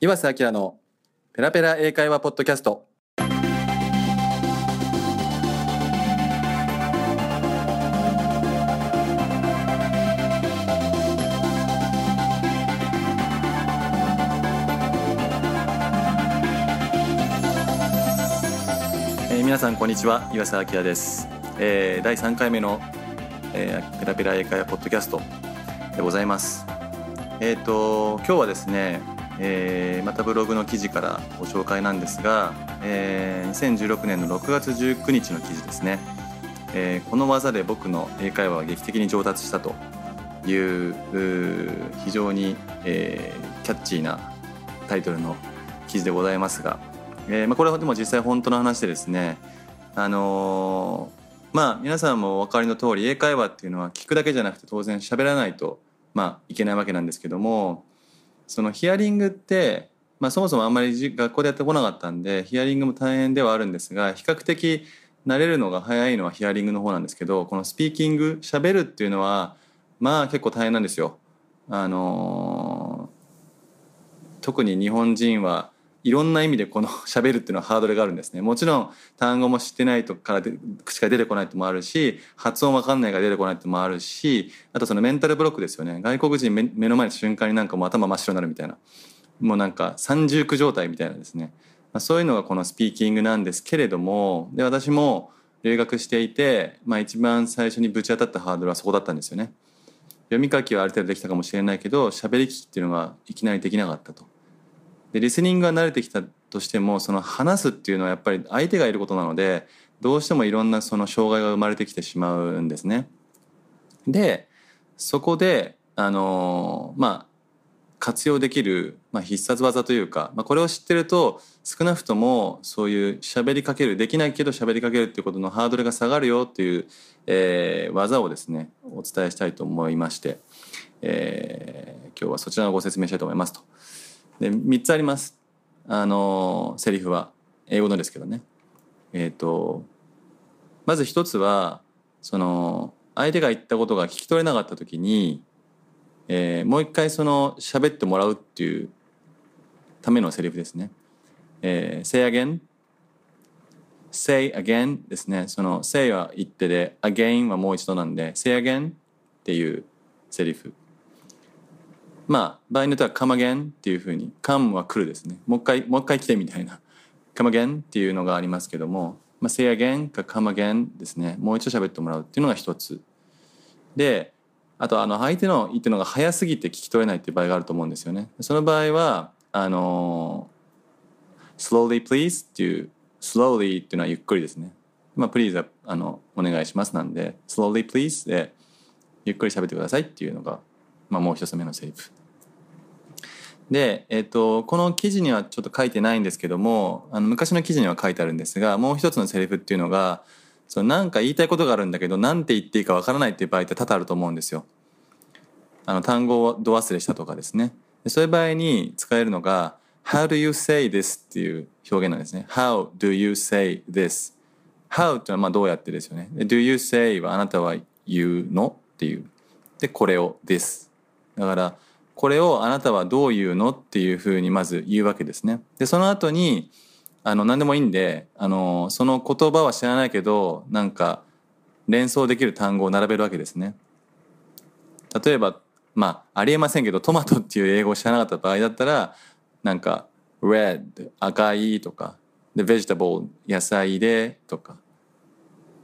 岩瀬明のペラペラ英会話ポッドキャスト。えー皆さんこんにちは。岩瀬明です、えー第3回目の、えーペラペラ英会話ポッドキャストでございます。えっ、と今日はですね、えーまたブログの記事からご紹介なんですが、えー2016年の6月19日の記事ですね、えーこの技で僕の英会話は劇的に上達したという非常に、えーキャッチーなタイトルの記事でございますが、えーまあ、これはでも実際本当の話でですねあのーまあ皆さんもお分かりの通り英会話っていうのは聞くだけじゃなくて当然喋らないと、まあ、いけないわけなんですけどもそのヒアリングって、まあ、そもそもあんまり学校でやってこなかったんでヒアリングも大変ではあるんですが比較的慣れるのが早いのはヒアリングの方なんですけどこのスピーキング喋るっていうのはまあ結構大変なんですよ。あのー特に日本人はいろんな意味でこの 喋るっていうのはハードルがあるんですねもちろん単語も知ってないとからで口から出てこないってもあるし発音わかんないから出てこないってもあるしあとそのメンタルブロックですよね外国人目目の前の瞬間になんかもう頭真っ白になるみたいなもうなんか三重苦状態みたいなですね、まあ、そういうのがこのスピーキングなんですけれどもで私も留学していて、まあ、一番最初にぶち当たったハードルはそこだったんですよね。読み書きはある程度できたかもしれないけど喋り聞きっていうのがいきなりできなかったと。でリスニングが慣れてきたとしてもその話すっていうのはやっぱり相手がいることなのでどうしてもいろんなその障害が生まれてきてしまうんですね。でそこであのまあ活用できる、まあ、必殺技というか、まあ、これを知ってると少なくともそういう喋りかけるできないけど喋りかけるっていうことのハードルが下がるよっていう、えー技をですねお伝えしたいと思いまして、えー今日はそちらをご説明したいと思いますと。で3つありますあのセリフは英語のですけどね。えっ、とまず一つはその相手が言ったことが聞き取れなかった時に、えーもう一回その喋ってもらうっていうためのセリフですね。えー say again say again ですね。その say は言ってで again はもう一度なんで say again っていうセリフ。まあ場合によっては come again っていうふうに come は来るですね。もう一回もう一回来てみたいな come again っていうのがありますけども、まあ、say again か come again ですね。もう一度喋ってもらうっていうのが一つ。であとあの相手の言ってるのが早すぎて聞き取れないっていう場合があると思うんですよね。その場合はあの slowly please っていう slowly っていうのはゆっくりですね。まあ please はあのお願いしますなんで slowly please でゆっくり喋ってくださいっていうのが、まあ、もう一つ目のセリフ。で、えっとこの記事にはちょっと書いてないんですけどもあの昔の記事には書いてあるんですがもう一つのセリフっていうのがそのなんか言いたいことがあるんだけどなんて言っていいかわからないっていう場合って多々あると思うんですよ。あの単語をど忘れしたとかですね。でそういう場合に使えるのが How do you say this? っていう表現なんですね。How do you say this? How っていうのはまあどうやってですよね。Do you say はあなたは言うの？っていう。でこれを this。だからこれをあなたはどう言うのっていうふうにまず言うわけですね。でその後にあの何でもいいんであのその言葉は知らないけどなんか連想できる単語を並べるわけですね。例えばまあありえませんけどトマトっていう英語を知らなかった場合だったらなんか red 赤いとかで vegetable 野菜でとか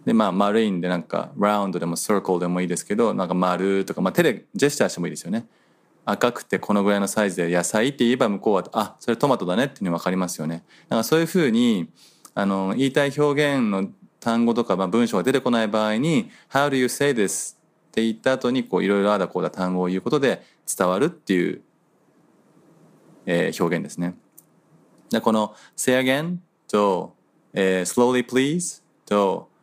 でまあ丸いんでなんか round でも circle でもいいですけどなんか丸とか、まあ、手でジェスチャーしてもいいですよね。赤くてこのぐらいのサイズで野菜って言えば向こうはあそれトマトだねっていうの分かりますよね。だからそういうふうにあの言いたい表現の単語とか、まあ、文章が出てこない場合に「How do you say this?」って言った後にこういろいろあだこうだ単語を言うことで伝わるっていう、えー表現ですね。でこの「say again」と、えー「slowly please」と「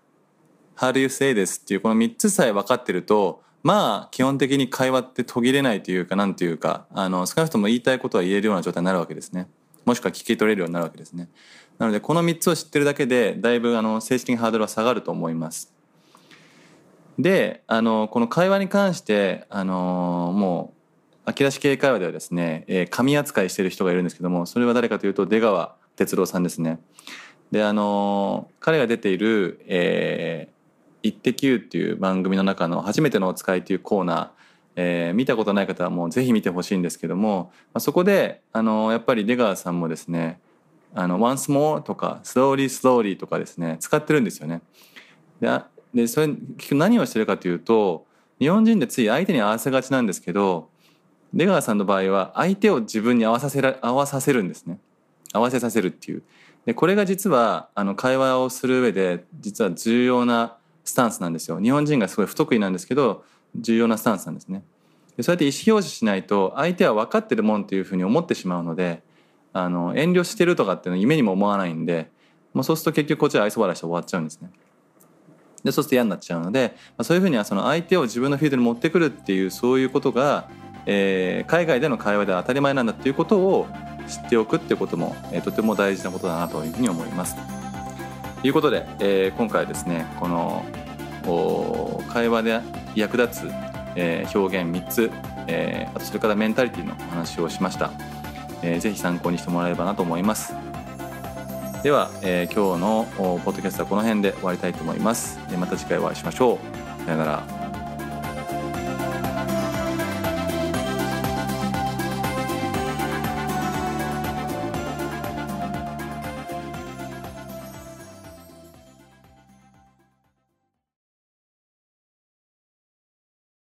How do you say this?」っていうこの3つさえ分かってるとまあ基本的に会話って途切れないというかなんていうかあの少なくとも言いたいことは言えるような状態になるわけですね。もしくは聞き取れるようになるわけですね。なのでこの3つを知ってるだけでだいぶあの正式にハードルは下がると思います。であのこの会話に関してあのもう秋らし系会話ではですね、えー、神扱いしてる人がいるんですけどもそれは誰かというと出川哲朗さんですね。であの、彼が出ている「え、イッテ Q!」っていう番組の中の「初めてのお使い」というコーナーえー、見たことない方はもうぜひ見てほしいんですけども、まあ、そこであのやっぱり出川さんもですね「あの once more」とか「slowly slowly」とかですね使ってるんですよね。ででそれ結局何をしてるかというと日本人でつい相手に合わせがちなんですけど出川さんの場合は相手を自分に合わさせら合わさせるんですね合わせさせるっていうでこれが実はあの会話をする上で実は重要なスタンスなんですよ日本人がすごい不得意なんですけど重要なスタンスなんですね。でそうやって意思表示しないと相手は分かってるもんっていうふうに思ってしまうのであの遠慮してるとかっていうのは夢にも思わないんでもうそうすると結局こっちは愛想笑いして終わっちゃうんですね。でそうすると嫌になっちゃうので、まあ、そういうふうにはその相手を自分のフィールドに持ってくるっていうそういうことが、えー、海外での会話では当たり前なんだっていうことを知っておくってことも、えー、とても大事なことだなというふうに思います。ということで、えー、今回ですねこの会話で役立つ、えー、表現3つ、えー、あとそれからメンタリティのお話をしました、えー、ぜひ参考にしてもらえればなと思います。では、えー、今日のポッドキャストはこの辺で終わりたいと思います。また次回お会いしましょう。さよなら。